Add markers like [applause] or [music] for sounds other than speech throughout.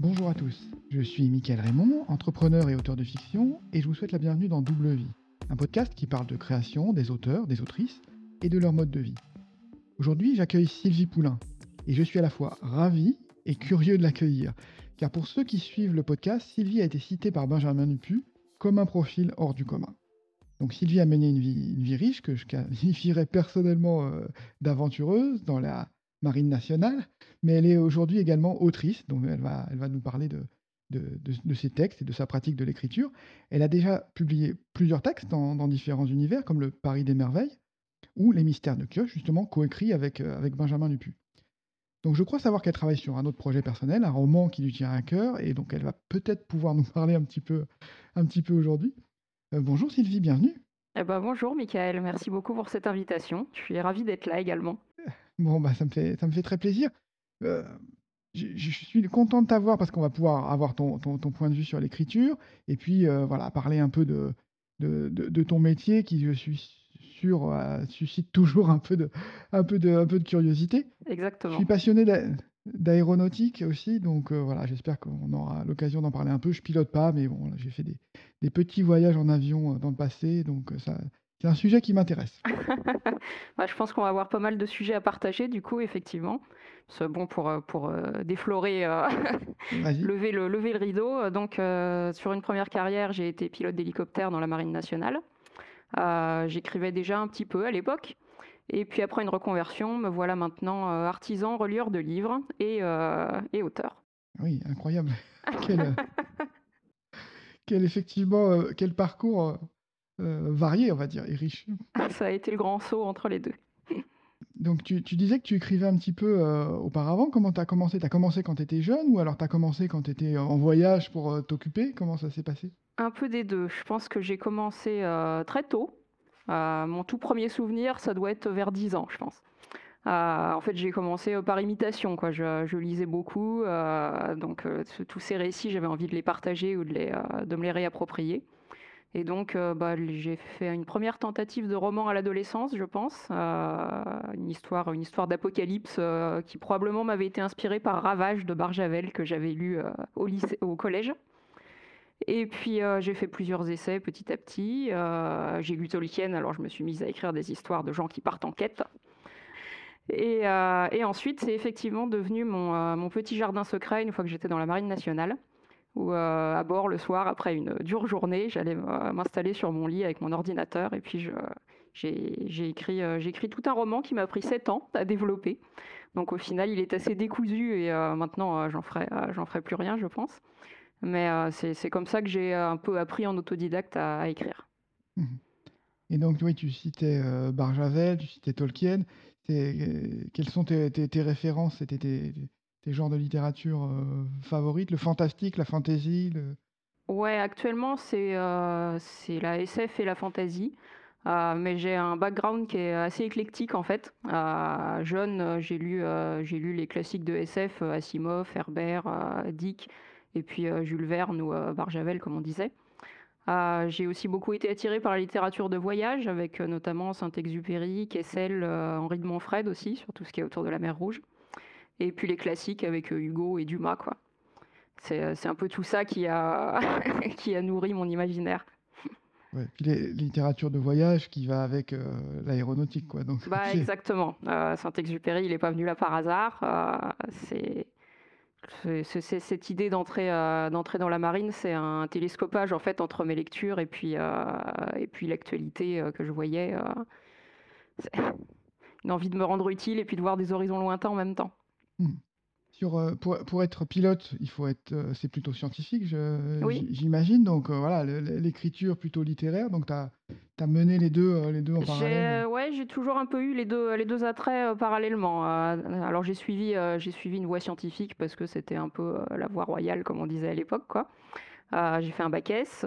Bonjour à tous, je suis Mickaël Raymond, entrepreneur et auteur de fiction, et je vous souhaite la bienvenue dans Double Vie, un podcast qui parle de création, des auteurs, des autrices et de leur mode de vie. Aujourd'hui, j'accueille Sylvie Poulain, et je suis à la fois ravi et curieux de l'accueillir, car pour ceux qui suivent le podcast, Sylvie a été citée par Benjamin Dupu comme un profil hors du commun. Donc Sylvie a mené une vie, riche que je qualifierais personnellement euh, d'aventureuse dans la marine nationale, mais elle est aujourd'hui également autrice, donc elle va, elle va nous parler de, de, ses textes et de sa pratique de l'écriture. Elle a déjà publié plusieurs textes dans, différents univers, comme le Paris des merveilles ou Les mystères de Kioche, justement coécrit avec, euh, avec Benjamin Dupu. Donc je crois savoir qu'elle travaille sur un autre projet personnel, un roman qui lui tient à cœur, et donc elle va peut-être pouvoir nous parler un petit peu, un petit peu aujourd'hui. Euh, bonjour Sylvie, bienvenue. Eh ben, bonjour Michael, merci beaucoup pour cette invitation. Je suis ravi d'être là également. Bon, bah, ça, me fait, ça me fait très plaisir. Euh, je, suis content de t'avoir parce qu'on va pouvoir avoir ton, ton, point de vue sur l'écriture et puis euh, voilà, parler un peu de, de, de, ton métier qui, je suis sûr, euh, suscite toujours un peu, de, un, peu de, un peu de curiosité. Exactement. Je suis passionné d'aéronautique aussi, donc voilà, j'espère qu'on aura l'occasion d'en parler un peu. Je pilote pas, mais bon, j'ai fait des, des, petits voyages en avion dans le passé, donc ça, c'est un sujet qui m'intéresse. [laughs] Bah, je pense qu'on va avoir pas mal de sujets à partager, du coup, effectivement. C'est bon pour, euh, pour euh, déflorer, euh, [laughs] lever, le, lever le rideau. Donc, sur une première carrière, j'ai été pilote d'hélicoptère dans la Marine nationale. J'écrivais déjà un petit peu à l'époque. Et puis après une reconversion, me voilà maintenant artisan, relieur de livres et, et auteur. Oui, incroyable. [laughs] quel, quel effectivement, quel parcours varié, on va dire, et riche. Ça a été le grand saut entre les deux. [laughs] Donc tu, disais que tu écrivais un petit peu euh, auparavant. Comment tu as commencé? Tu as commencé quand tu étais jeune ou alors tu as commencé quand tu étais en voyage pour euh, t'occuper? Comment ça s'est passé? Un peu des deux. Je pense que j'ai commencé très tôt. mon tout premier souvenir, ça doit être vers 10 ans, je pense. en fait, j'ai commencé par imitation. Quoi. Je, lisais beaucoup. donc, tous ces récits, j'avais envie de les partager ou de, les, de me les réapproprier. Et donc, euh, bah, j'ai fait une première tentative de roman à l'adolescence, je pense, euh, une histoire, une histoire d'apocalypse euh, qui probablement m'avait été inspirée par Ravage de Barjavel que j'avais lu au, collège. Et puis j'ai fait plusieurs essais petit à petit. j'ai lu Tolkien, alors je me suis mise à écrire des histoires de gens qui partent en quête. Et, ensuite, c'est effectivement devenu mon petit jardin secret une fois que j'étais dans la Marine nationale où euh, à bord le soir, après une dure journée, j'allais m'installer sur mon lit avec mon ordinateur et puis j'ai écrit, euh, écrit tout un roman qui m'a pris sept ans à développer. Donc au final, il est assez décousu et euh, maintenant, j'en ferai, ferai plus rien, je pense. Mais c'est comme ça que j'ai un peu appris en autodidacte à, écrire. Mmh et donc, oui, tu citais Barjavel, tu citais Tolkien. quelles sont tes, tes références? Tes, tes genres de littérature euh, favorites Le fantastique, la fantasy le... Ouais, actuellement, c'est euh, la SF et la fantasy. Euh, mais j'ai un background qui est assez éclectique en fait. jeune, j'ai lu, j'ai lu les classiques de SF, Asimov, Herbert, Dick, et puis Jules Verne ou Barjavel, comme on disait. j'ai aussi beaucoup été attiré par la littérature de voyage, avec notamment Saint-Exupéry, Kessel, Henri de Montfred aussi, sur tout ce qui est autour de la mer Rouge. Et puis les classiques avec euh, Hugo et Dumas, quoi. C'est, euh, un peu tout ça qui a, [laughs] qui a nourri mon imaginaire. Ouais, puis les, littératures de voyage qui va avec euh, l'aéronautique, quoi. Donc, bah, exactement. Saint-Exupéry, il n'est pas venu là par hasard. c'est, cette idée d'entrer, d'entrer dans la marine, c'est un télescopage en fait entre mes lectures et puis, et puis l'actualité que je voyais. [laughs] une envie de me rendre utile et puis de voir des horizons lointains en même temps. Hmm. Sur, euh, pour, pour être pilote, il faut être, euh, c'est plutôt scientifique, j'imagine. Donc euh, voilà, l'écriture plutôt littéraire. Donc tu as, as, mené les deux, les deux en parallèle. Ouais, j'ai toujours un peu eu les deux, les deux attraits parallèlement. alors j'ai suivi, j'ai suivi une voie scientifique parce que c'était un peu la voie royale, comme on disait à l'époque. quoi. j'ai fait un bac S,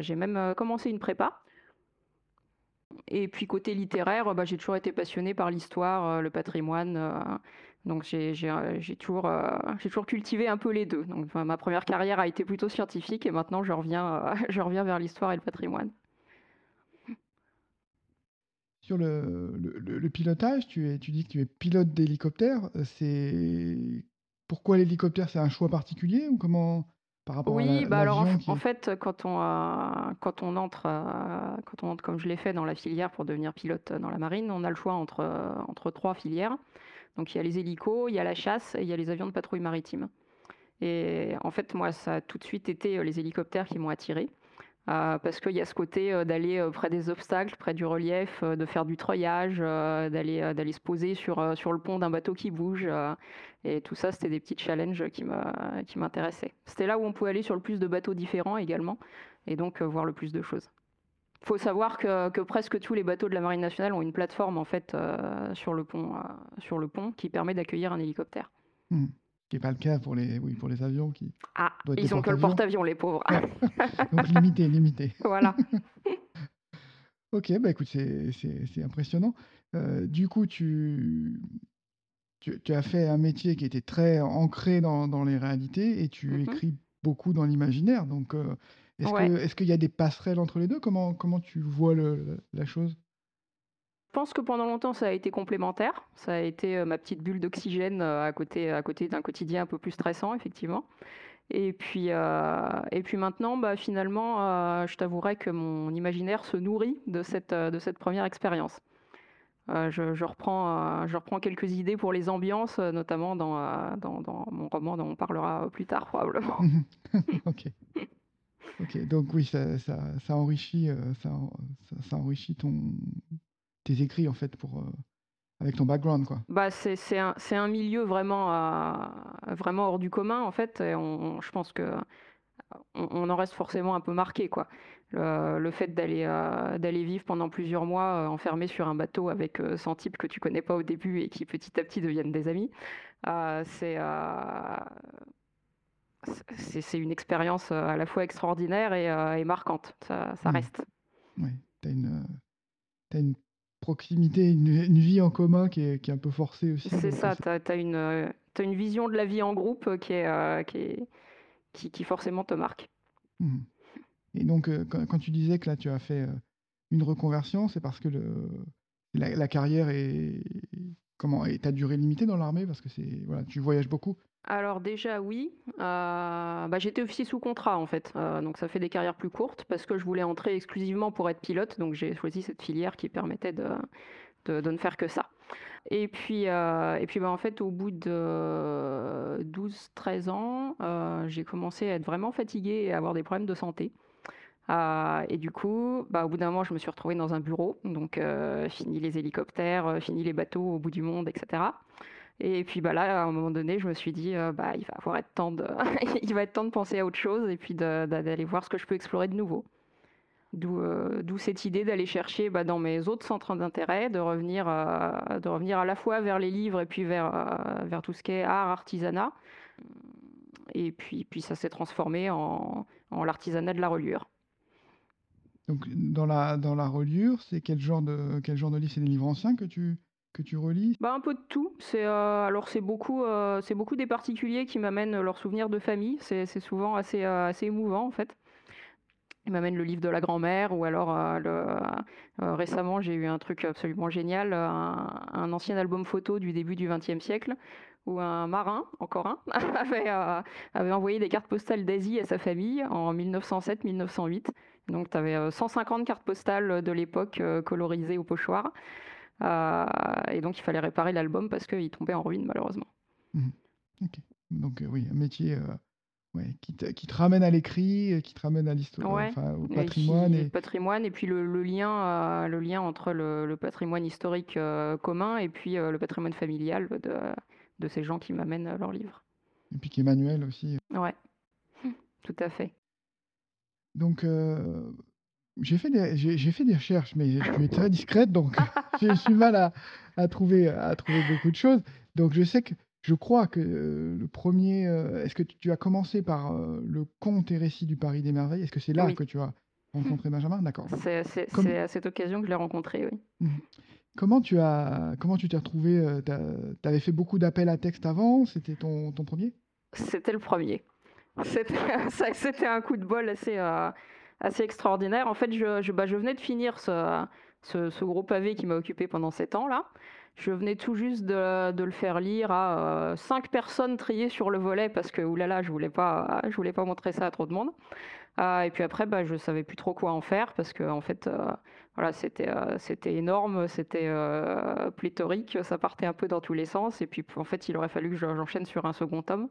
j'ai même commencé une prépa. Et puis côté littéraire, bah, j'ai toujours été passionné par l'histoire, le patrimoine donc j'ai toujours, euh, toujours cultivé un peu les deux. Donc, ma première carrière a été plutôt scientifique et maintenant je reviens, euh, [laughs] je reviens vers l'histoire et le patrimoine. Sur le, le, pilotage, tu, es, tu dis que tu es pilote d'hélicoptère. C'est pourquoi l'hélicoptère? C'est un choix particulier ou comment par rapport à Oui, la bah, alors en qui fait, quand on, heu, quand on entre, quand on entre comme je l'ai fait dans la filière pour devenir pilote, dans la marine, on a le choix entre, 3 filières. Donc il y a les hélicos, il y a la chasse et il y a les avions de patrouille maritime. Et en fait, moi, ça a tout de suite été, heu, les hélicoptères qui m'ont attirée, heu, parce qu'il y a ce côté, heu, d'aller, près des obstacles, près du relief, de faire du treuillage, d'aller, se poser sur, sur le pont d'un bateau qui bouge, et tout ça, c'était des petits challenges qui qui m'intéressaient. C'était là où on pouvait aller sur le plus de bateaux différents également et donc, voir le plus de choses. Faut savoir que que presque tous les bateaux de la marine nationale ont une plateforme en fait, heu, sur le pont, heu, sur le pont qui permet d'accueillir un hélicoptère. Mmh. Ce qui est pas le cas pour les oui, pour les avions qui Ah, ils ont que le porte-avions. les pauvres. Ouais, [laughs] donc limité, limité. Voilà. [laughs] OK, bah, écoute, c'est impressionnant. Heu, du coup, tu tu tu as fait un métier qui était très ancré dans dans les réalités et tu mh. écris beaucoup dans l'imaginaire. Donc, est-ce que qu'il y a des passerelles entre les 2? Comment comment tu vois le la chose? Je pense que pendant longtemps, ça a été complémentaire. Ça a été, heu, ma petite bulle d'oxygène, heu, à côté à côté d'un quotidien un peu plus stressant, effectivement. Et puis, et puis maintenant, bah, finalement, je t'avouerai que mon imaginaire se nourrit de cette, heu, de cette 1re expérience. Je je reprends, heu, je reprends quelques idées pour les ambiances, notamment dans, dans dans mon roman dont on parlera, plus tard probablement. [laughs] OK. OK, donc oui, ça enrichit, ça en ça ça enrichit ton tes écrits, en fait, heu avec ton background, quoi. Bah, c'est un milieu vraiment, vraiment hors du commun, en fait je pense qu'on on en reste forcément un peu marqué, quoi. Le fait d'aller, heu, d'aller vivre pendant plusieurs mois, enfermé sur un bateau avec, heu, 100 types que tu connais pas au début et qui petit à petit deviennent des amis, c'est, c'est une expérience, heu, à la fois extraordinaire et et marquante. Ça ça reste. Ouais, tu as as une proximité, une une vie en commun qui est qui est un peu forcée aussi, C'est ça, tu as une, as une vision de la vie en groupe, qui est, qui est qui qui forcément te marque. Mmh mh. Et donc, quand quand tu disais que là, tu as fait, une reconversion, c'est parce que le la la carrière est comment? Est à durée limitée dans l'armée? Parce que c'est voilà, tu voyages beaucoup? Alors déjà oui, heu, bah, j'étais officier sous contrat, en fait, heu, donc ça fait des carrières plus courtes parce que je voulais entrer exclusivement pour être pilote, donc j'ai choisi cette filière qui permettait de de ne faire que ça. Et puis, heu et puis, bah, en fait, au bout de 12-13 ans, j'ai commencé à être vraiment fatiguée et à avoir des problèmes de santé. Et du coup, bah, au bout d'un moment, je me suis retrouvée dans un bureau, donc fini les hélicoptères, fini les bateaux au bout du monde et cetera. Et puis, bah, là, à un moment donné, je me suis dit, heu: «Bah, il va avoir [laughs] être temps de penser à autre chose et puis d'aller voir ce que je peux explorer de nouveau». D'où, d'où cette idée d'aller chercher, bah, dans mes autres centres d'intérêt, de revenir, heu, de revenir à la fois vers les livres et puis vers, tout ce qui est art, artisanat. Et puis ça s'est transformé en l'artisanat de la reliure. Donc dans la reliure, c'est quel genre de quel genre livre? C'est des livres anciens que tu que tu relis? Bah, un peu de tout. C'est, c'est beaucoup, c'est beaucoup des particuliers qui m'amènent leurs souvenirs de famille. C'est souvent assez, heu, assez émouvant, en fait. Ils m'amènent le livre de la grand-mère ou alors, récemment, j'ai eu un truc absolument génial, un ancien album photo du début du XXe siècle où un marin, encore un, [laughs] avait, envoyé des cartes postales d'Asie à sa famille en 1907-1908. Donc tu avais, heu, 150 cartes postales de l'époque, colorisées au pochoir. Heu et donc il fallait réparer l'album parce qu'il tombait en ruine malheureusement. Mmh mh. OK. Donc, heu, oui, un métier, ouais, qui te qui te ramène à l'écrit qui te ramène à l'histo heu, Ouais enfin au et patrimoine qui et patrimoine et puis le le lien, heu, le lien entre le le patrimoine historique, commun et puis, le patrimoine familial de de ces gens qui m'amènent leurs livres. et puis qui est manuel aussi. Ouais, [laughs] tout à fait. Donc, j'ai fait des j'ai j'ai fait des recherches, mais tu es très discrète, donc [laughs] [laughs] j'ai du mal à à trouver à trouver beaucoup de choses. Donc je sais que je crois que le 1er, heu est-ce que tu as commencé par, heu, le conte et récits du Paris des merveilles? Est-ce que c'est là Oui. que tu as [laughs] rencontré Benjamin? D'accord, C'est c'est comme c'est à cette occasion que je l'ai rencontré, oui. Mmh mh. Comment tu as comment tu t'es retrouvée, heu, tu avais fait beaucoup d'appels à texte avant? C'était ton ton 1er? C'était le 1er. C'était ça c'était un coup de bol assez, assez extraordinaire. En fait, je bah, venais de finir ce gros pavé qui m'a occupé pendant sept ans là. Je venais tout juste de, le faire lire à cinq personnes triées sur le volet parce que oulala, je voulais pas, je voulais pas montrer ça à trop de monde. et puis après, bah, je savais plus trop quoi en faire parce que en fait, voilà, c'était c'était énorme, c'était pléthorique, ça partait un peu dans tous les sens. Et puis en fait, il aurait fallu que j'enchaîne sur un second tome,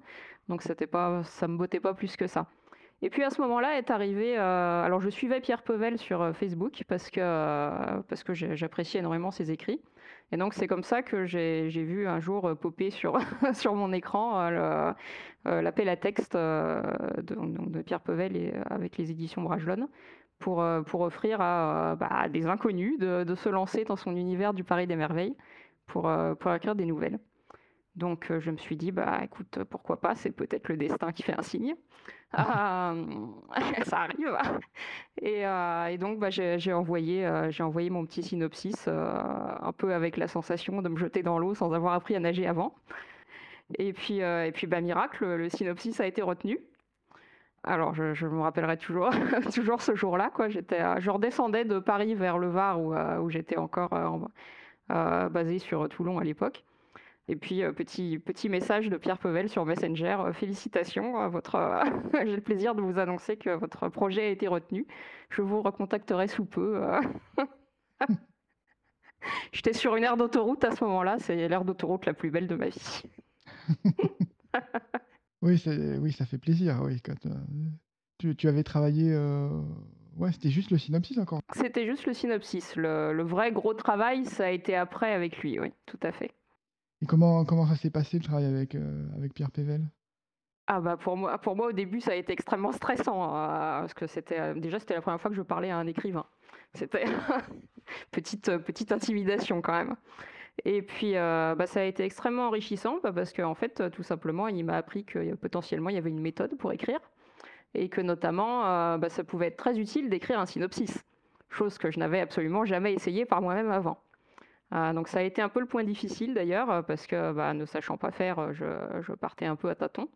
donc c'était pas, ça me bottait pas plus que ça. Et puis à ce moment-là est arrivé. Euh, alors je suivais Pierre Pevel sur euh, Facebook parce que, euh, que j'appréciais énormément ses écrits. Et donc c'est comme ça que j'ai vu un jour popper sur, [laughs] sur mon écran l'appel à texte de, Pierre Pevel avec les éditions Bragelonne pour, pour offrir à, bah, des inconnus de, de, se lancer dans son univers du Paris des Merveilles pour, pour écrire des nouvelles. Donc je me suis dit, bah écoute, pourquoi pas, c'est peut-être le destin qui fait un signe. [laughs] Euh, [laughs] ça arrive. Et, euh, et donc, bah, j'ai envoyé, euh, j'ai envoyé mon petit synopsis, un peu avec la sensation de me jeter dans l'eau sans avoir appris à nager avant. Et puis, et puis bah, miracle, le synopsis a été retenu. Alors, je, je me rappellerai toujours, [laughs] toujours ce jour-là. Quoi. je redescendais de Paris vers le Var, où, où j'étais encore basé sur Toulon à l'époque. Et puis, euh, petit, petit message de Pierre Pevel sur Messenger. Euh, félicitations, votre, euh, [laughs] j'ai le plaisir de vous annoncer que votre projet a été retenu. Je vous recontacterai sous peu. [laughs] J'étais sur une aire d'autoroute à ce moment-là. C'est l'aire d'autoroute la plus belle de ma vie. [laughs] oui, oui, ça fait plaisir. Oui, quand, tu, tu, avais travaillé. Ouais, c'était juste le synopsis encore. C'était juste le synopsis. Le, le, vrai gros travail, ça a été après avec lui, oui, tout à fait. Et comment, comment ça s'est passé le travail avec, euh, avec Pierre Pével? Ah bah pour moi, pour moi au début ça a été extrêmement stressant hein, parce que c'était euh, déjà c'était la première fois que je parlais à un écrivain. C'était [laughs] petite euh, petite intimidation quand même. Et puis bah, ça a été extrêmement enrichissant bah, parce qu'en fait tout simplement il m'a appris que potentiellement il y avait une méthode pour écrire et que notamment bah, ça pouvait être très utile d'écrire un synopsis, chose que je n'avais absolument jamais essayé par moi-même avant. Euh, donc ça a été un peu le point difficile d'ailleurs, euh, parce que bah, ne sachant pas faire, euh, je, partais un peu à tâtons.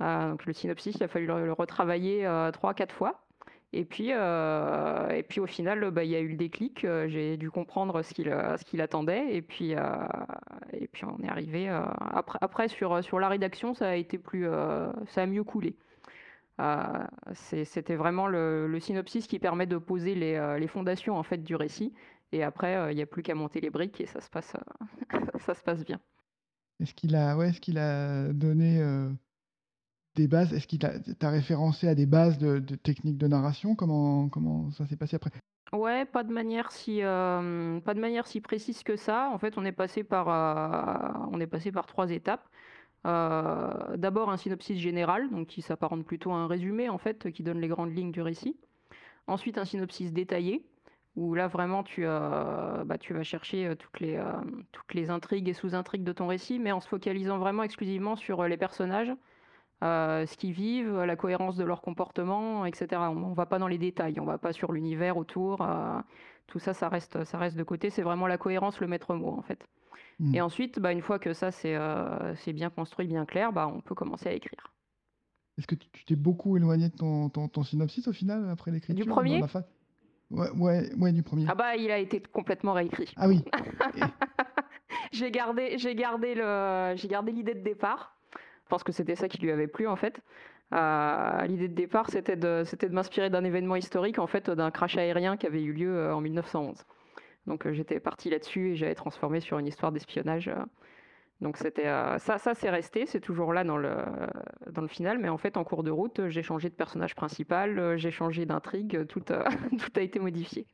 donc le synopsis, il a fallu le, retravailler trois, quatre fois. Et puis, et puis au final, bah, il y a eu le déclic. J'ai dû comprendre ce qu'il attendait. Et puis, et puis on est arrivé. après, après sur, sur la rédaction, ça a été plus, ça a mieux coulé. C'était vraiment le, le, synopsis qui permet de poser les, les, fondations en fait du récit. Et après, euh, il n'y a plus qu'à monter les briques et ça se passe, euh, [laughs] ça se passe bien. Est-ce qu'il a, ouais, est-ce qu'il a donné euh, des bases? Est-ce qu'il t'a référencé à des bases de, techniques de narration? Comment, comment ça s'est passé après? Ouais, pas de manière si pas de manière si précise que ça. En fait, on est passé par on est passé par trois étapes. D'abord un synopsis général, donc qui s'apparente plutôt à un résumé en fait, qui donne les grandes lignes du récit. Ensuite un synopsis détaillé, où là vraiment tu, euh, bah, tu vas chercher euh, toutes les, euh, toutes les intrigues et sous-intrigues de ton récit, mais en se focalisant vraiment exclusivement sur les personnages, ce qu'ils vivent, la cohérence de leur comportement, etc. On ne va pas dans les détails, on ne va pas sur l'univers autour, tout ça, ça reste, ça reste de côté, c'est vraiment la cohérence le maître mot en fait. Mmh. Et ensuite, bah, une fois que ça c'est bien construit, bien clair, bah, on peut commencer à écrire. Est-ce que tu t'es beaucoup éloigné de ton, ton, ton, synopsis au final après l'écriture Du premier? Ouais, ouais, du premier. Ah bah, il a été complètement réécrit. Ah oui. [laughs] j'ai gardé, j'ai gardé le, j'ai gardé l'idée de départ. Je pense que c'était ça qui lui avait plu en fait. Euh, l'idée de départ, c'était de, c'était de m'inspirer d'un événement historique, en fait, d'un crash aérien qui avait eu lieu euh, en 1911. Donc euh, j'étais parti là-dessus et j'avais transformé sur une histoire d'espionnage donc c'était euh, ça, ça c'est resté, c'est toujours là dans le, dans le final, mais en fait en cours de route, j'ai changé de personnage principal, euh, j'ai changé d'intrigue, tout, a, [laughs] tout a été modifié.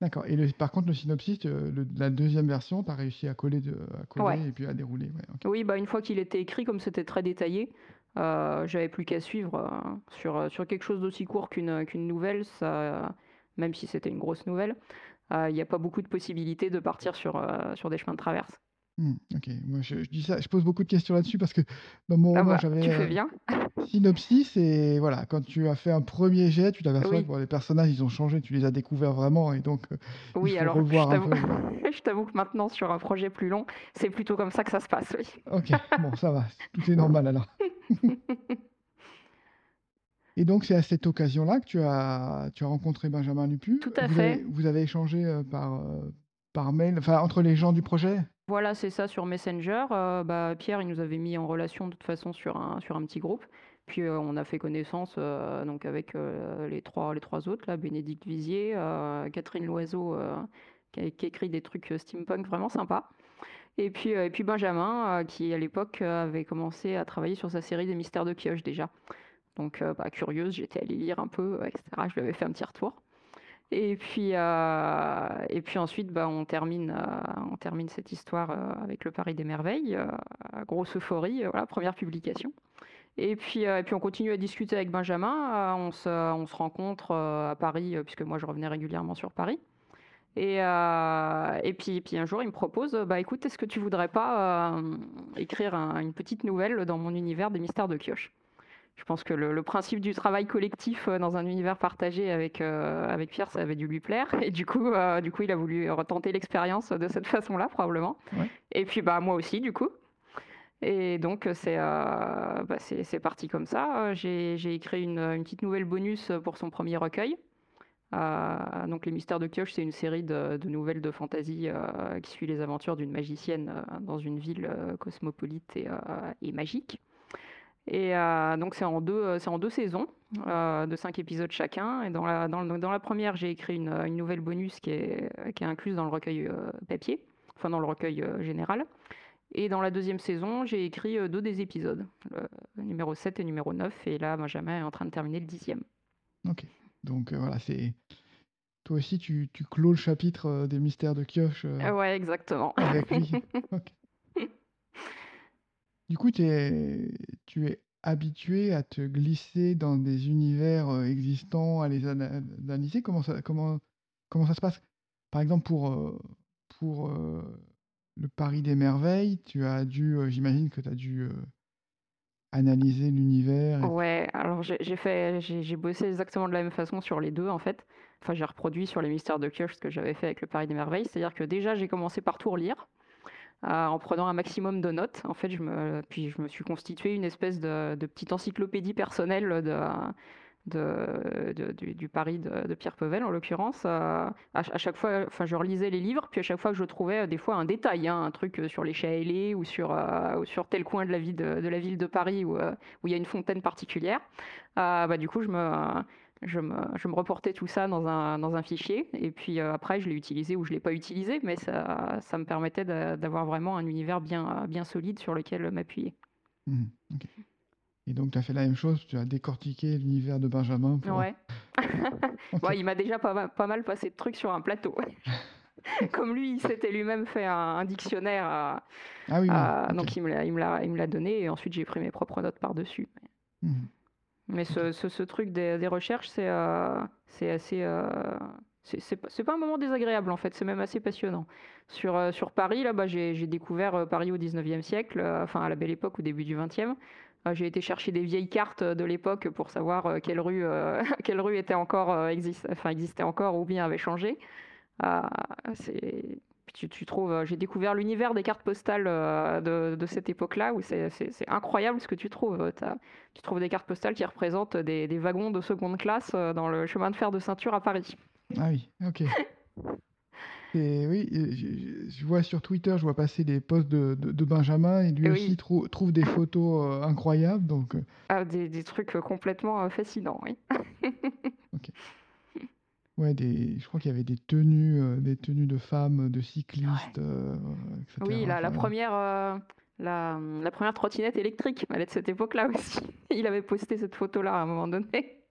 D'accord. Et par contre, le synopsis, euh, la deuxième version, tu as réussi à coller, de, à coller et puis à dérouler. Oui, bah, une fois qu'il était écrit, comme c'était très détaillé, euh, j'avais plus qu'à suivre sur, sur quelque chose d'aussi court qu'une qu'une nouvelle, ça, même si c'était une grosse nouvelle. Il n'y a pas beaucoup de possibilités de partir sur, sur des chemins de traverse. Mmh, OK. Moi, je je dis ça je pose beaucoup de questions là-dessus parce que dans mon Ah bah, tu fais euh, bien. synopsis et voilà, quand tu as fait un premier jet, tu t'aperçois que les personnages, ils ont changé, tu les as découverts vraiment et donc euh, il Oui, faut alors je revoir un t'avoue peu, [laughs] je t'avoue que maintenant sur un projet plus long, c'est plutôt comme ça que ça se passe, oui. OK, bon ça va, tout est normal alors. [laughs] Et donc, c'est à cette occasion-là que tu as, tu as rencontré Benjamin Lupu. Tout à Vous fait. avez, vous avez échangé euh, par, euh, par mail, entre les gens du projet? Voilà, c'est ça sur Messenger. euh, bah, Pierre, il nous avait mis en relation de toute façon sur un, sur un petit groupe. Puis euh, on a fait connaissance euh, donc avec les trois, les trois autres, là, Bénédicte Vizier, Catherine Loiseau, qui, écrit des trucs steampunk vraiment sympas. Et puis, et puis Benjamin, qui à l'époque avait commencé à travailler sur sa série des mystères de pioche déjà. Donc, bah, curieuse, j'étais allée lire un peu, etc. Je lui avais fait un petit retour. Et puis, euh, et puis ensuite, bah, on termine, euh, on termine cette histoire euh, avec le Paris des Merveilles. grosse euphorie, voilà, première publication. Et puis, et puis on continue à discuter avec Benjamin. on se, on se rencontre à Paris, puisque moi je revenais régulièrement sur Paris. Et, et puis, puis un jour, il me propose, bah écoute, est-ce que tu voudrais pas écrire un- une petite nouvelle dans mon univers des mystères de Kioche? Je pense que le, le principe du travail collectif euh, dans un univers partagé avec, euh, avec Pierre, ça avait dû lui plaire. Et du coup, euh, du coup il a voulu retenter l'expérience de cette [laughs] façon-là, probablement. Ouais. Et puis, bah, moi aussi, du coup. Et donc, c'est euh, bah, parti comme ça. J'ai écrit une, une petite nouvelle bonus pour son premier recueil. Donc, Les Mystères de Kioche, c'est une série de, de nouvelles de fantasy qui suit les aventures d'une magicienne dans une ville cosmopolite et, et magique. Et euh, donc c'est en deux, euh, c'est en deux saisons euh, de cinq épisodes chacun. Et dans la, dans, le- dans la première, j'ai écrit une, une nouvelle bonus qui est, qui est incluse dans le recueil euh, papier, enfin dans le recueil général. Et dans la deuxième saison, j'ai écrit deux des épisodes, le numéro 7 et numéro 9. Et là, Benjamin est en train de terminer le dixième. Ok. Donc voilà, c'est. Toi aussi, tu, tu clôt le chapitre des mystères de Kioche ouais, exactement. avec lui. [laughs] Ok. Du coup, tu es habitué à te glisser dans des univers euh, existants, à les ana- analyser. Comment ça, se passe? Par exemple, pour, euh, euh, le Paris des Merveilles, tu as dû, j'imagine que tu as dû analyser l'univers. et- Ouais, alors j'ai fait, j'ai bossé exactement de la même façon sur les deux en fait. Enfin, j'ai reproduit sur les mystères de Kioche ce que j'avais fait avec le Paris des Merveilles. C'est-à-dire que déjà, j'ai commencé par tout relire. En prenant un maximum de notes. En fait, je me, puis je me suis constitué une espèce de, petite encyclopédie personnelle de, du, Paris de, Pierre Pevel, en l'occurrence. Euh, à, à chaque fois, enfin, je relisais les livres, puis à chaque fois que je trouvais euh, des fois un détail, hein, un truc euh, sur les chats ou sur, sur tel coin de la, vie de, la ville de Paris où, il y a une fontaine particulière, bah, du coup, je me, je me, je me reportais tout ça dans un, dans un fichier, et puis euh, après, je l'ai utilisé ou je ne l'ai pas utilisé, mais ça, ça me permettait d'a- d'avoir vraiment un univers bien, bien solide sur lequel m'appuyer. Ok. Et donc, tu as fait la même chose, tu as décortiqué l'univers de Benjamin pour... Ouais. [laughs] Bon, il m'a déjà pas, pas mal passé de trucs sur un plateau. [laughs] Comme lui, il s'était lui-même fait un, un dictionnaire, euh, Ah oui, oui, euh, ok. donc il me l'a- donné, et ensuite j'ai pris mes propres notes par-dessus. Mhm. Mais ce, ce, ce truc des, des recherches, c'est euh, c'est assez. euh, c'est pas un moment désagréable en fait, c'est même assez passionnant. Sur, euh, sur Paris, là, bah, j'ai découvert Paris au 19e siècle, enfin à la belle époque, au début du 20e. Euh, j'ai été chercher des vieilles cartes de l'époque pour savoir quelle, rue, euh, [laughs] quelle rue était encore, euh, enfin, existait encore ou bien avait changé. Euh, tu, tu trouves, euh, j'ai découvert l'univers des cartes postales euh, de, de cette époque-là où c'est incroyable ce que tu trouves. T'as- tu trouves des cartes postales qui représentent des, des wagons de seconde classe euh, dans le chemin de fer de ceinture à Paris. Ah oui, ok. [laughs] Et oui, euh, je, vois sur Twitter, je vois passer des posts de, de- de Benjamin et lui aussi trou- trouve des photos euh, incroyables. Donc, euh, Ah, des, des trucs euh, complètement euh, fascinants, oui. [laughs] ouais, des, je crois qu'il y avait des tenues, euh, des tenues de femmes, de cyclistes, euh, etc. Oui, la, la Enfin, première, euh, la, la première trottinette électrique, elle est de cette époque-là aussi. [laughs] Il avait posté cette photo-là à un moment donné.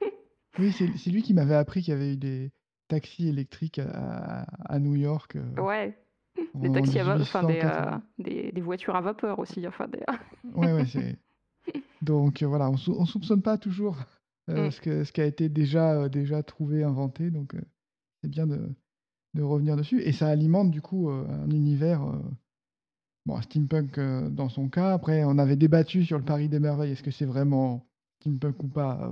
[laughs] Oui, c'est c'est lui qui m'avait appris qu'il y avait eu des taxis électriques à, à New York. euh, Ouais, des en taxis à va- enfin des, 1880. euh, des, des voitures à vapeur aussi. Enfin, des... Ouais, ouais, c'est. [laughs] Donc voilà, on, sou- on soupçonne pas toujours euh, Mm. ce que, ce qui a été déjà, euh, déjà trouvé, inventé. Donc euh, c'est bien de, de revenir dessus. Et ça alimente du coup un univers. bon, steampunk dans son cas. Après, on avait débattu sur le Paris des Merveilles. Est-ce que c'est vraiment steampunk ou pas?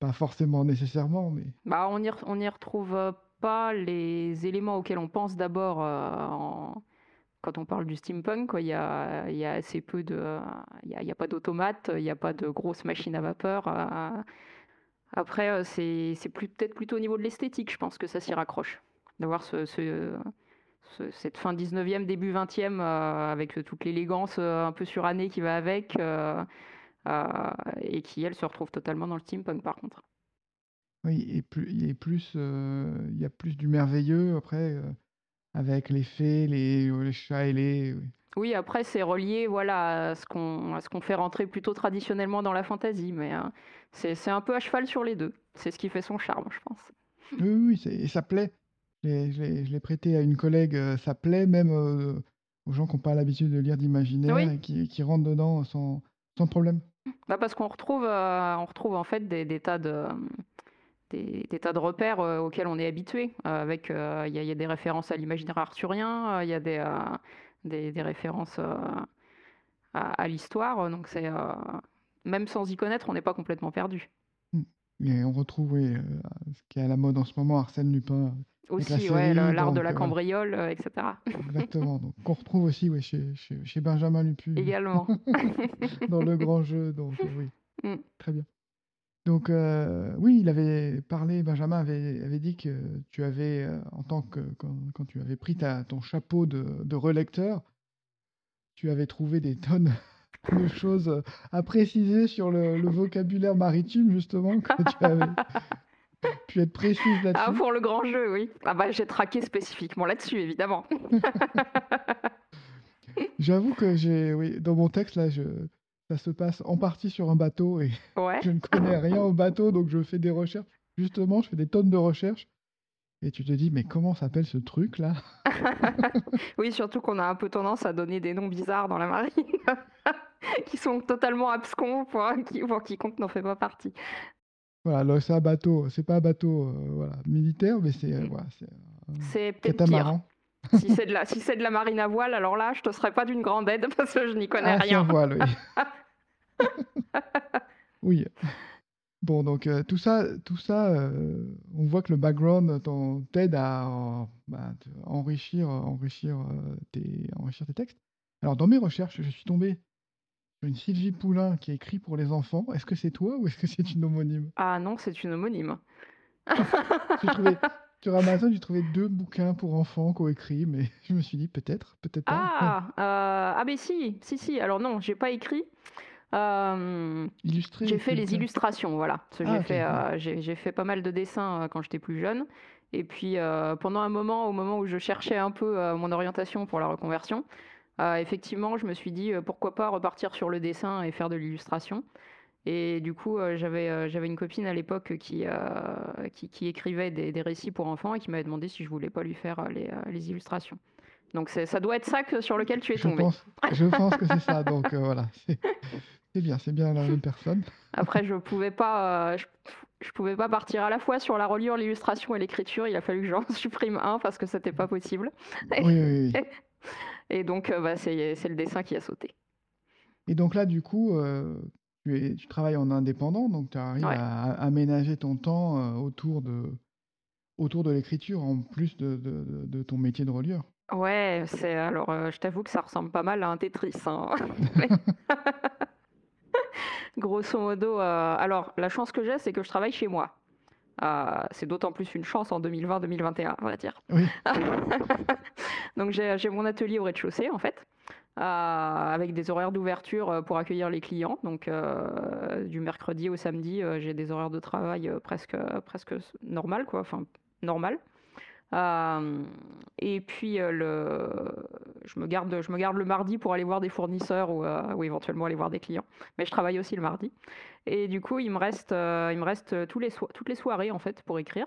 Pas forcément nécessairement, mais. Bah, on y, re- on y retrouve pas les éléments auxquels on pense d'abord en- quand on parle du steampunk, il y y a assez peu de, il y a, il y a pas d'automates, il n'y a pas de grosses machines à vapeur. Euh. Après, euh, c'est, peut-être plutôt au niveau de l'esthétique, je pense que ça s'y raccroche. D'avoir ce, ce- ce- cette fin 19e, début 20e, euh, avec toute l'élégance euh, un peu surannée qui va avec, euh, euh, et qui, elle, se retrouve totalement dans le steampunk, par contre. Oui, et plus, il euh, y a plus du merveilleux après, euh, avec les fées, les, chats et les. Oui, après, c'est relié voilà, à ce qu'on qu'on fait rentrer plutôt traditionnellement dans la fantasy, mais euh, c'est un peu à cheval sur les deux. C'est ce qui fait son charme, je pense. Oui, oui, et ça plaît. Je l'ai prêté à une collègue, euh, ça plaît même euh, aux gens qui n'ont pas l'habitude de lire d'imaginaire Oui. et qui, qui rentrent dedans sans, sans problème. Bah, parce qu'on retrouve, euh, on retrouve en fait des, des tas de, des, des tas de repères euh, auxquels on est habitué. euh, avec, euh, il y, a- il y a des références à l'imaginaire arthurien, il y a des, des, des références euh, à, à l'histoire. Donc c'est euh, même sans y connaître, on n'est pas complètement perdu. Et on retrouve oui, euh, ce qui est à la mode en ce moment, Arsène Lupin, Aussi, ouais, l'art de la cambriole, euh, etc. exactement. Donc, qu'on retrouve aussi ouais, chez, chez, chez Benjamin Lupu Également. [laughs] dans le grand jeu. Donc, [laughs] oui, Mm. très bien. Donc, euh, oui, il avait parlé, Benjamin avait, avait dit que tu avais, euh, en tant que, quand, quand tu avais pris ta, ton chapeau de, de relecteur, tu avais trouvé des tonnes [laughs] de choses à préciser sur le, le vocabulaire maritime, justement, que tu avais [laughs] pu être précise Ah, là-dessus. pour le grand jeu, oui. Ah bah, j'ai traqué spécifiquement là-dessus, évidemment. [laughs] J'avoue que j'ai, oui, dans mon texte, là, je, ça se passe en partie sur un bateau et Ouais. [laughs] je ne connais rien au bateau, donc je fais des recherches. Justement, je fais des tonnes de recherches. Et tu te dis, mais comment s'appelle ce truc-là? [laughs] Oui, surtout qu'on a un peu tendance à donner des noms bizarres dans la marine, [laughs] qui sont totalement abscons pour, qui, pour quiconque n'en fait pas partie. Voilà, c'est un bateau, c'est pas un bateau euh, voilà, militaire, mais c'est euh, Mm. voilà, c'est C'est catamaran. Si c'est de la, si c'est de la marine à voile, alors là, je te serais pas d'une grande aide parce que je n'y connais Ah, c'est rien. voile, oui. [laughs] Oui. Bon, donc euh, tout ça, tout ça euh, on voit que le background t'en- t'aide à euh, bah, te- enrichir, enrichir, euh, tes, enrichir tes textes. Alors, dans mes recherches, je suis tombé sur une Sylvie Poulain qui écrit pour les enfants. Est-ce que c'est toi ou est-ce que c'est une homonyme? Ah non, c'est une homonyme. J'ai trouvé, sur Amazon, j'ai trouvé deux bouquins pour enfants coécrits, mais je me suis dit peut-être, peut-être pas. Ah, euh, ah mais si, si, si. Alors non, j'ai pas écrit. Euh, J'ai fait les illustrations, voilà. Ah, j'ai fait, euh, j'ai, fait pas mal de dessins euh, quand j'étais plus jeune. Et puis euh, pendant un moment, au moment où je cherchais un peu mon orientation pour la reconversion, effectivement, je me suis dit pourquoi pas repartir sur le dessin et faire de l'illustration. Et du coup, j'avais, j'avais une copine à l'époque qui, qui, qui écrivait des, des récits pour enfants et qui m'avait demandé si je voulais pas lui faire les, les illustrations. Donc ça doit être ça que, sur lequel tu es Je tombé. pense, je pense que c'est ça. Donc euh, voilà, [laughs] c'est bien, c'est bien la même [laughs] personne. Après, je pouvais pas, euh, je, je pouvais pas partir à la fois sur la reliure, l'illustration et l'écriture. Il a fallu que j'en [laughs] supprime un parce que c'était pas possible. Oui, oui, oui. [laughs] Et donc, euh, bah, c'est c'est le dessin qui a sauté. Et donc là, du coup, euh, tu, es, tu travailles en indépendant, donc tu arrives Ouais. à, aménager ton temps autour de, autour de l'écriture, en plus de, de- de- de ton métier de relieur. Ouais, c'est alors, je t'avoue que ça ressemble pas mal à un Tetris. hein. Grosso modo, euh, alors la chance que j'ai, c'est que je travaille chez moi. Euh, c'est d'autant plus une chance en 2020-2021, on va dire. Oui, [laughs] Donc j'ai mon atelier au rez-de-chaussée en fait, euh, avec des horaires d'ouverture pour accueillir les clients. Donc du mercredi au samedi, j'ai des horaires de travail presque presque normal quoi, enfin normal. Et puis je me garde le mardi pour aller voir des fournisseurs ou, éventuellement aller voir des clients. Mais je travaille aussi le mardi. Et du coup il me reste tous les toutes les soirées en fait pour écrire.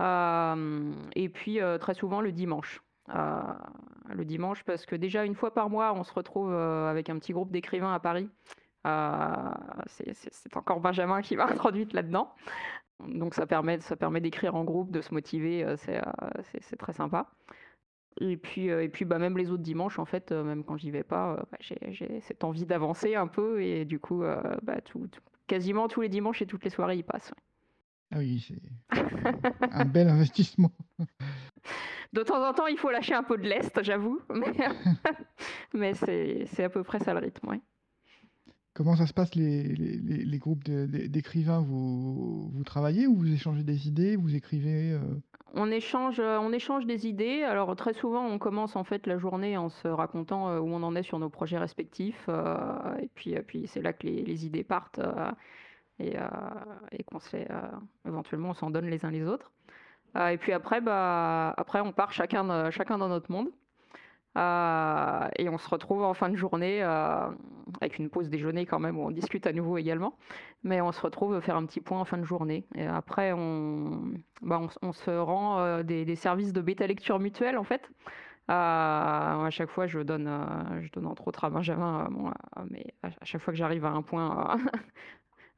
Et puis très souvent le dimanche. Le dimanche parce que déjà une fois par mois on se retrouve avec un petit groupe d'écrivains à Paris. C'est encore Benjamin qui m'a [laughs] introduite là-dedans. Donc ça permet, ça permet d'écrire en groupe, de se motiver, euh, c'est euh, c'est- très sympa. Et puis, euh, et puis bah, même les autres dimanches, en fait, même quand j'y vais pas, bah, j'ai cette envie d'avancer un peu et du coup, bah, tout, tout- quasiment tous les dimanches et toutes les soirées y passent. ouais. Ah oui, c'est [laughs] un bel investissement. De temps en temps, il faut lâcher un peu de lest, j'avoue, mais, [laughs] [laughs] mais c'est à peu près ça le rythme, ouais. Comment ça se passe les, les, groupes d'écrivains vous, vous travaillez ou vous échangez des idées, vous écrivez euh? On échange, euh, on échange des idées. Alors très souvent, on commence en fait la journée en se racontant euh, où on en est sur nos projets respectifs. et puis, puis c'est là que les, les idées partent et, et qu'on se éventuellement, on s'en donne les uns les autres. et puis après, bah, après, on part chacun, chacun dans notre monde. Euh, et on se retrouve en fin de journée euh, avec une pause déjeuner quand même où on discute à nouveau également. Mais on se retrouve faire un petit point en fin de journée. Et après, on, bah, se rend euh, des, services de bêta lecture mutuelle en fait. à chaque fois, je donne, entre autres à Benjamin, mais à, chaque fois que j'arrive à un point,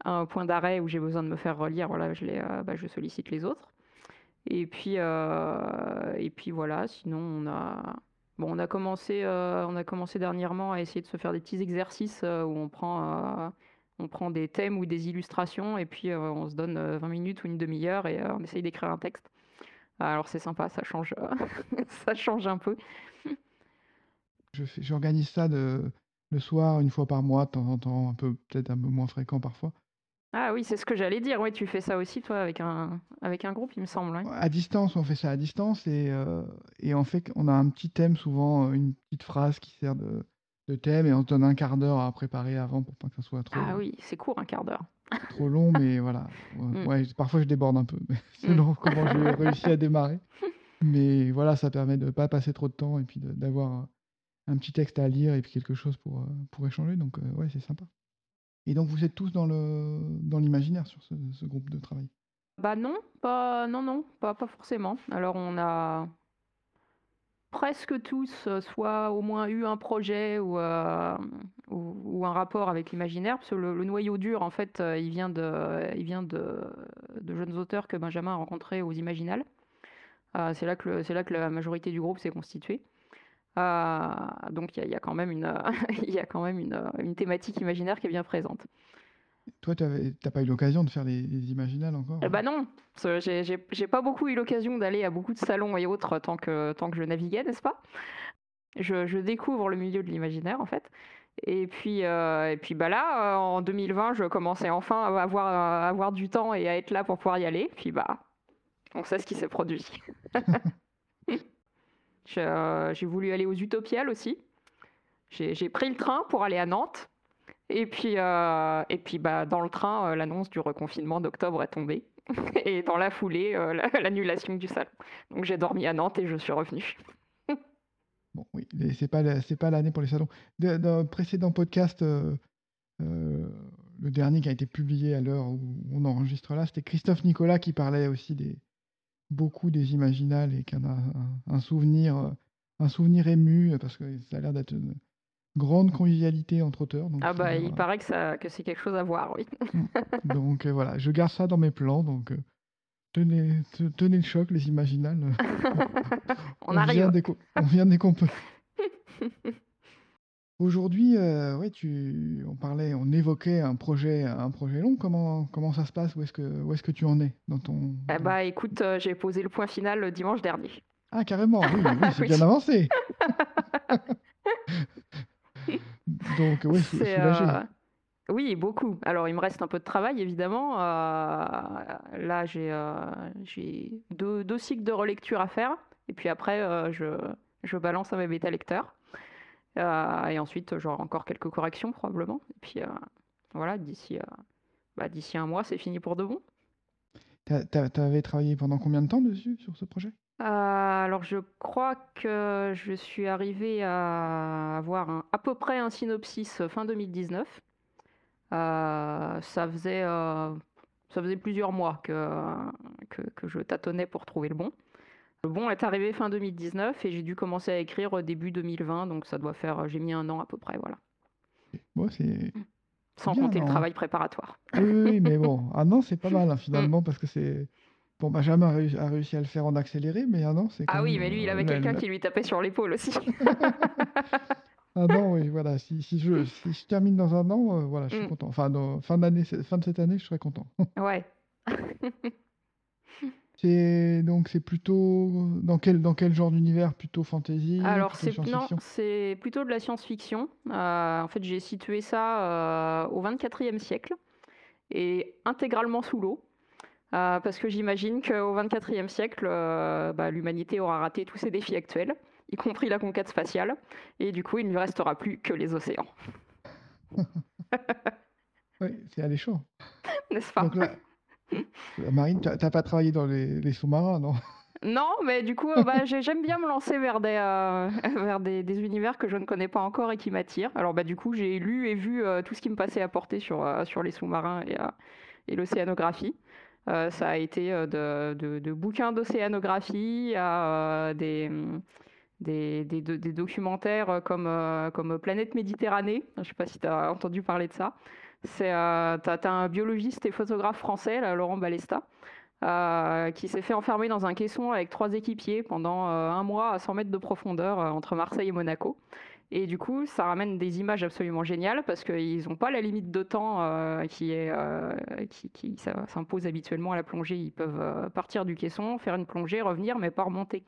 [laughs] point d'arrêt où j'ai besoin de me faire relire, voilà, je, bah, je sollicite les autres. Et puis, et puis voilà, sinon on a, Bon, on a commencé, euh, on a commencé dernièrement à essayer de se faire des petits exercices euh, où on prend, euh, on prend des thèmes ou des illustrations et puis on se donne 20 minutes ou une demi-heure et on essaye d'écrire un texte. Alors c'est sympa, ça change, [laughs] ça change un peu. J'organise ça le soir, une fois par mois, de temps en temps, un peu peut-être un peu moins fréquent parfois. Ah oui, c'est ce que j'allais dire. Oui, tu fais ça aussi, toi, avec un, avec un groupe, il me semble. À distance, on fait ça à distance et, euh, et en fait, on a un petit thème, souvent euh, une petite phrase qui sert de, de thème et on se donne un quart d'heure à préparer avant pour pas que ça soit trop, Ah oui, c'est court, un quart d'heure. trop long, [laughs] mais voilà. Ouais, mm. parfois, je déborde un peu, [laughs] mm. comment j'ai [laughs] réussi à démarrer. Mais voilà, ça permet de ne pas passer trop de temps et puis d'avoir un petit texte à lire et puis quelque chose pour, euh, pour échanger. Donc, ouais, c'est sympa. Et donc vous êtes tous dans le dans l'imaginaire sur ce, groupe de travail? Bah non, pas non non, pas pas forcément. Alors on a presque tous euh, soit au moins eu un projet ou, euh, ou, un rapport avec l'imaginaire, parce que le, noyau dur en fait, euh, il vient de il vient de, de jeunes auteurs que Benjamin a rencontrés aux Imaginales. c'est là que c'est là que la majorité du groupe s'est constituée. Euh, donc il y, a quand même une, [laughs] il y a quand même une, une, thématique imaginaire qui est bien présente. Toi, tu n'as pas eu l'occasion de faire les, imaginales encore Bah non, j'ai pas beaucoup eu l'occasion d'aller à beaucoup de salons et autres tant que, tant que je naviguais, n'est-ce pas? Je, je, découvre le milieu de l'imaginaire en fait. Et puis, euh, et puis bah là, euh, en 2020, je commençais enfin à avoir, à avoir du temps et à être là pour pouvoir y aller. Puis bah, on sait ce qui s'est produit. [laughs] Euh, j'ai voulu aller aux Utopiales aussi. J'ai pris le train pour aller à Nantes. Et puis, euh, et puis bah, dans le train, euh, l'annonce du reconfinement d'octobre est tombée. [laughs] et dans la foulée, [laughs] l'annulation du salon. Donc j'ai dormi à Nantes et je suis revenu. [laughs] bon, oui, c'est pas pas l'année pour les salons. Dans le précédent podcast, le dernier qui a été publié à l'heure où on enregistre là, c'était Christophe Nicolas qui parlait aussi des, beaucoup des Imaginales et qu'on a un, souvenir, euh, un souvenir ému parce que ça a l'air d'être une grande convivialité entre auteurs. ah bah il paraît que, ça, que c'est quelque chose à voir, oui. Mm. [laughs] donc euh, voilà, je garde ça dans mes plans. Donc euh, tenez, tenez le choc, les Imaginales. [laughs] on, arrive. Vient on vient peut. [laughs] Aujourd'hui, euh, ouais, tu, on parlait, on évoquait un projet, un projet long. Comment, comment ça se passe? Où est-ce que, où est-ce que tu en es dans ton Eh bah, écoute, euh, j'ai posé le point final le dimanche dernier. Ah, carrément, oui, [laughs] c'est bien avancé. [laughs] Donc, oui, c'est euh, Oui, beaucoup. Alors, il me reste un peu de travail, évidemment. là, j'ai j'ai deux, deux cycles de relecture à faire. Et puis après, je, je balance à mes bêta-lecteurs. Euh, et ensuite, j'aurai encore quelques corrections probablement. Et puis euh, voilà, d'ici euh, bah, d'ici un mois, c'est fini pour de bon. Tu avais travaillé pendant combien de temps dessus, sur ce projet? Alors, je crois que je suis arrivé à avoir à peu près un synopsis fin 2019. ça, faisait, ça faisait plusieurs mois que, que, que, je tâtonnais pour trouver le bon. Le bon est arrivé fin 2019 et j'ai dû commencer à écrire début 2020, donc ça doit faire, j'ai mis un an à peu près, voilà. c'est. Sans compter le travail préparatoire. Oui, mais bon, un an c'est pas [laughs] mal hein, finalement parce que c'est. Bon, Benjamin a réussi à le faire en accéléré, mais un an c'est. Ah oui, mais lui il avait quelqu'un qui lui tapait sur l'épaule aussi. [laughs] un an, oui, voilà. Si, si, je, si je termine dans un an, euh, voilà, je suis mm. content. Enfin, fin, d'année, fin de cette année, je serai content. ouais. [laughs] C'est donc c'est plutôt dans quel dans quel genre d'univers? Plutôt fantasy, Alors plutôt c'est non, science-fiction? c'est plutôt de la science-fiction. Heu, en fait, j'ai situé ça, heu, au 24e siècle et intégralement sous l'eau, heu, parce que j'imagine qu'au 24e siècle, bah, l'humanité aura raté tous ses défis actuels, y compris la conquête spatiale et du coup, il ne lui restera plus que les océans. [laughs] Oui, c'est alléchant. [laughs] N'est-ce pas? Donc là, la marine, tu as pas travaillé dans les sous-marins, non? [laughs] Non, mais du coup, bah, j'ai j'aime bien me lancer vers [laughs] vers des univers que je ne connais pas encore et qui m'attirent. Alors, bah, du coup, j'ai lu et vu, heu, tout ce qui me passait à portée sur, les sous-marins et l'océanographie. Ça a été, de bouquins d'océanographie à, heu, des, des des de des documentaires, comme, comme, Planète Méditerranée. Je sais pas si tu as entendu parler de ça? C'est, heu, tu as un biologiste et photographe français, là, Laurent Balesta, heu, qui s'est fait enfermer dans un caisson avec 3 équipiers pendant, heu, 1 mois à 100 mètres de profondeur, entre Marseille et Monaco et du coup, ça ramène des images absolument géniales parce qu'ils ont pas la limite de temps, qui s'impose habituellement à la plongée. Ils peuvent, partir du caisson, faire une plongée, revenir, mais pas remonter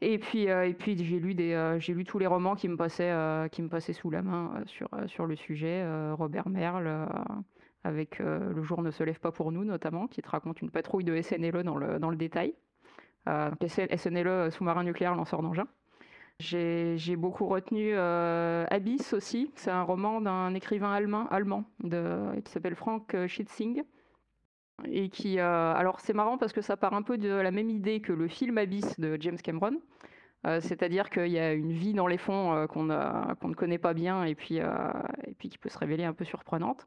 et puis, heu, et puis j'ai lu des, j'ai lu tous les romans qui me passaient, heu, qui me passaient sous la main, sur, sur le sujet, Robert Merle, avec, Le jour ne se lève pas pour nous notamment, qui te raconte une patrouille de SNLE dans le dans le détail. SNLE, sous-marin nucléaire lanceur d'engins. J'ai beaucoup retenu, Abyss aussi, c'est un roman d'un écrivain allemand allemand qui s'appelle Frank, Schätzing et qui, heu alors c'est marrant parce que ça part un peu de la même idée que le film Abyss de James Cameron. Heu, c'est-à-dire qu'il y a une vie dans les fonds, heu, qu'on ne connaît pas bien et puis, qui peut se révéler un peu surprenante.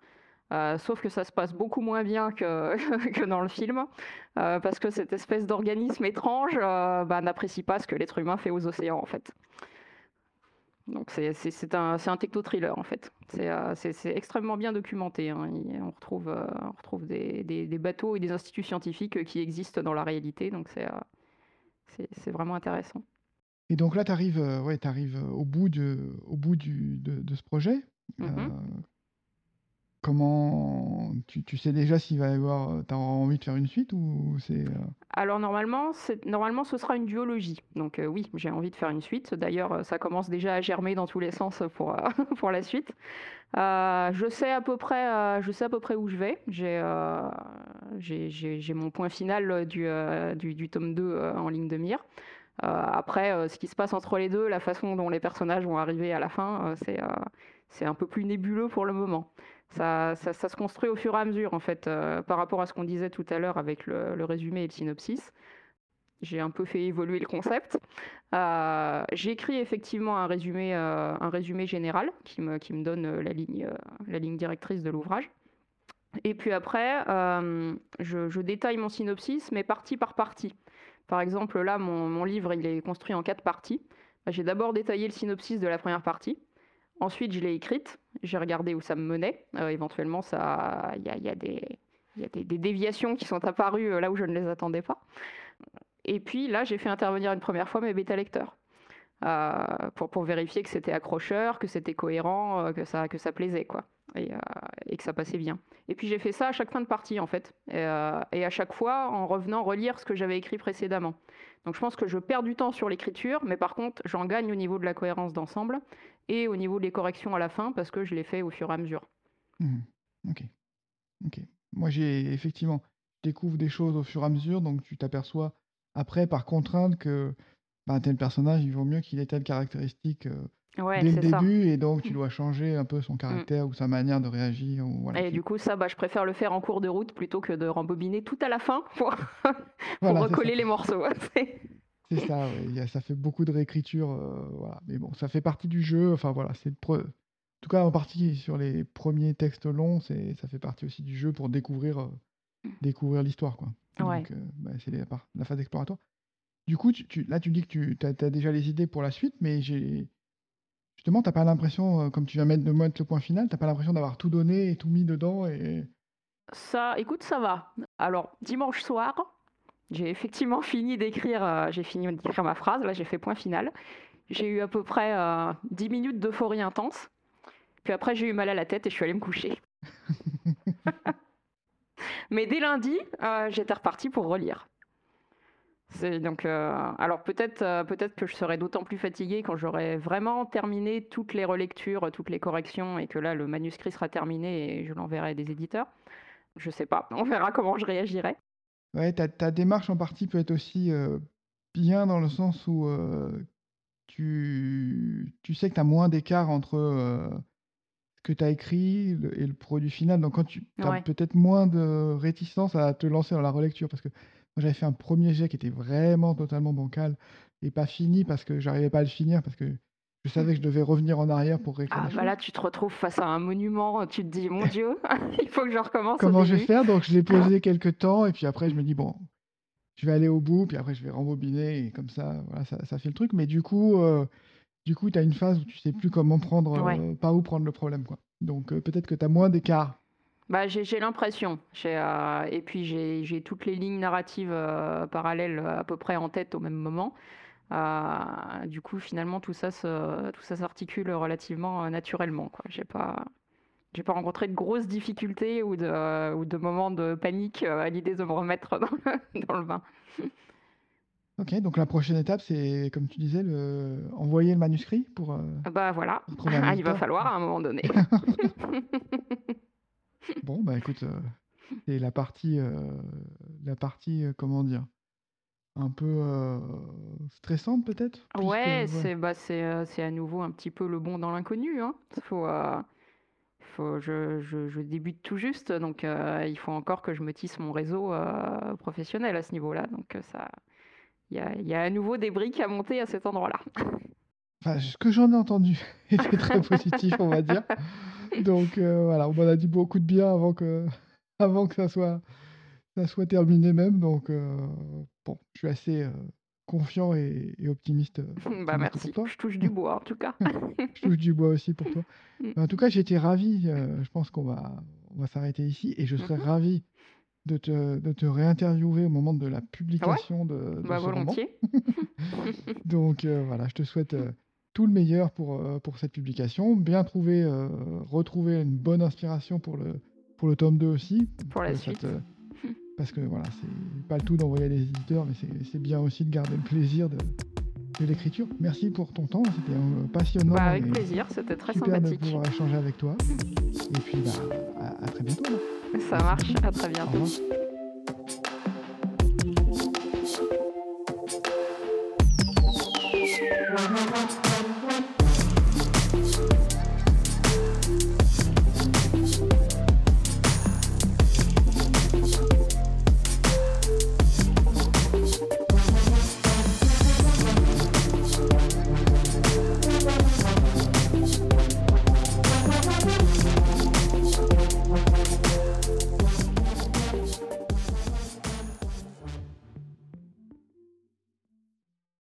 Sauf que ça se passe beaucoup moins bien que [laughs] dans le film, parce que cette espèce d'organisme étrange, bah, n'apprécie pas ce que l'être humain fait aux océans, en fait. Donc c'est un techno-thriller, en fait. C'est, heu, c'est extrêmement bien documenté, hein. On retrouve, on retrouve des des des bateaux et des instituts scientifiques, qui existent dans la réalité, donc c'est, c'est vraiment intéressant. Et donc là, tu arrives, ouais, arrives, au bout de au bout du de de ce projet. Mmh comment tu tu sais déjà s'il va y avoir, tu as envie de faire une suite ou c'est, heu? Alors normalement, normalement ce sera une duologie. Donc heu, oui, j'ai envie de faire une suite. D'ailleurs, ça commence déjà à germer dans tous les sens, [laughs] pour, [laughs] pour la suite. Je sais à peu près, je sais à peu près où je vais. J'ai, j'ai mon point final, du, du tome 2, heu, en ligne de mire. Après, ce qui se passe entre les 2, la façon dont les personnages vont arriver à la fin, c'est, c'est un peu plus nébuleux pour le moment. Ça se construit au fur et à mesure en fait, heu, par rapport à ce qu'on disait tout à l'heure avec le résumé et le synopsis. J'ai un peu fait évoluer le concept. Heu, j'ai écrit effectivement un résumé, heu, un résumé général qui me donne, la ligne, directrice de l'ouvrage et puis après, je détaille mon synopsis, mais partie par partie. Par exemple, là, mon mon livre, il est construit en 4 parties. J'ai d'abord détaillé le synopsis de la première partie. Ensuite, je l'ai écrite, j'ai regardé où ça me menait. Heu, éventuellement, il y a des déviations qui sont apparues, heu, là où je ne les attendais pas. Et puis là, j'ai fait intervenir une première fois mes bêta lecteurs, heu, pour vérifier que c'était accrocheur, que c'était cohérent, heu, que ça plaisait quoi et que ça passait bien. Et puis j'ai fait ça à chaque fin de partie en fait et à chaque fois en revenant relire ce que j'avais écrit précédemment. Donc je pense que je perds du temps sur l'écriture, mais par contre, j'en gagne au niveau de la cohérence d'ensemble et au niveau des corrections à la fin parce que je les fais au fur et à mesure. Mmh OK. OK. Moi, j'ai effectivement, je découvre des choses au fur et à mesure, donc tu t'aperçois après par contrainte que, bah, tel personnage, il vaut mieux qu'il ait telle caractéristique, Ouais, dès le ça. début et donc tu Mmh. dois changer un peu son Mmh. caractère ou sa manière de réagir ou voilà, Et tu du coup, ça, bah, je préfère le faire en cours de route plutôt que de rembobiner tout à la fin pour [laughs] voilà, recoller les morceaux. [laughs] C'est ça, ouais, il y a ça fait beaucoup de réécriture, heu, voilà, mais bon, ça fait partie du jeu, enfin voilà, c'est le pre en tout cas en partie sur les premiers textes longs, c'est ça fait partie aussi du jeu pour découvrir, heu, découvrir l'histoire, quoi. ouais. Donc heu, bah, c'est par la phase exploratoire. Du coup, tu tu là, tu dis que tu tu as déjà les idées pour la suite, mais j'ai justement, tu as pas l'impression, heu, comme tu viens mettre de mettre le point final, tu as pas l'impression d'avoir tout donné et tout mis dedans et Ça, écoute, ça va. Alors, dimanche soir, j'ai effectivement [laughs] fini d'écrire, heu, j'ai fini d'écrire ma phrase, là, j'ai fait point final. J'ai eu à peu près, heu, 10 minutes d'euphorie intense, puis après j'ai eu mal à la tête et je suis allée me coucher. [laughs] Mais dès lundi, euh, j'étais reparti pour relire. donc, euh, alors peut-être euh, peut-être que je serai d'autant plus fatiguée quand j'aurai vraiment terminé toutes les relectures, toutes les corrections, et que là, le manuscrit sera terminé et je l'enverrai à des éditeurs. Je sais pas, on verra comment je réagirai. Ouais, ta, ta démarche en partie peut être aussi bien dans le sens où tu, tu sais que tu as moins d'écart entre ce que tu as écrit et le produit final. Donc, quand tu as peut-être moins de réticence à te lancer dans la relecture. Parce que moi, j'avais fait un premier jet qui était vraiment totalement bancal et pas fini parce que j'arrivais pas à le finir parce que je savais que je devais revenir en arrière pour réécrire. Ah, bah là, tu te retrouves face à un monument, tu te dis, mon [laughs] Dieu, [laughs] il faut que je recommence. Comment je vais faire? Donc, je l'ai posé [laughs] quelques temps et puis après, je me dis, bon, je vais aller au bout, puis après je vais rembobiner, et comme ça, voilà, ça, ça fait le truc. Mais du coup, euh, du coup, tu as une phase où tu sais plus comment prendre, euh, par où prendre le problème. Quoi. Donc euh, peut-être que tu as moins d'écart. Bah, j'ai l'impression. et puis j'ai toutes les lignes narratives parallèles à peu près en tête au même moment. Du coup, finalement, tout ça s'articule relativement naturellement. J'ai pas, j'ai pas rencontré de grosses difficultés ou de, ou de moments de panique euh, à l'idée de me remettre [laughs] dans le, dans le bain. Ok, donc la prochaine étape, c'est, comme tu disais, le... envoyer le manuscrit pour. Euh, bah voilà, [laughs] il va falloir à un moment donné. [laughs] bon, bah écoute, euh, c'est la partie, la partie, comment dire, un peu stressante peut-être? Ouais, c'est bah, c'est à nouveau un petit peu le bon dans l'inconnu. Hein. Faut, je, débute tout juste, donc euh, il faut encore que je me tisse mon réseau euh, professionnel à ce niveau-là. Donc euh, ça, il y a, à nouveau des briques à monter à cet endroit-là. Enfin, ce que j'en ai entendu [laughs] était très positif, on va dire. [laughs] Donc voilà, on m'en a dit beaucoup de bien avant que, [laughs] avant que ça soit, ça soit terminé même. Donc bon, je suis assez confiant et, optimiste. Euh, [laughs] bah merci. Je touche du bois en tout cas. [laughs] je touche du bois aussi pour toi. [laughs] Mm. En tout cas, j'étais ravi. Euh, je pense qu'on va, on va s'arrêter ici et je serais mm-hmm. ravi de te, de te réinterviewer au moment de la publication de, bah, ce volontiers. Donc euh, voilà, je te souhaite tout le meilleur pour, pour cette publication. Bien trouver, retrouver une bonne inspiration pour le, pour le tome 2 aussi. Pour la suite. Parce que voilà, c'est pas le tout d'envoyer des éditeurs, mais c'est bien aussi de garder le plaisir de, l'écriture. Merci pour ton temps, c'était passionnant. Bah, avec plaisir, c'était très super sympathique. de pouvoir échanger avec toi. Et puis bah, à, très bientôt. Ça marche, à très bientôt.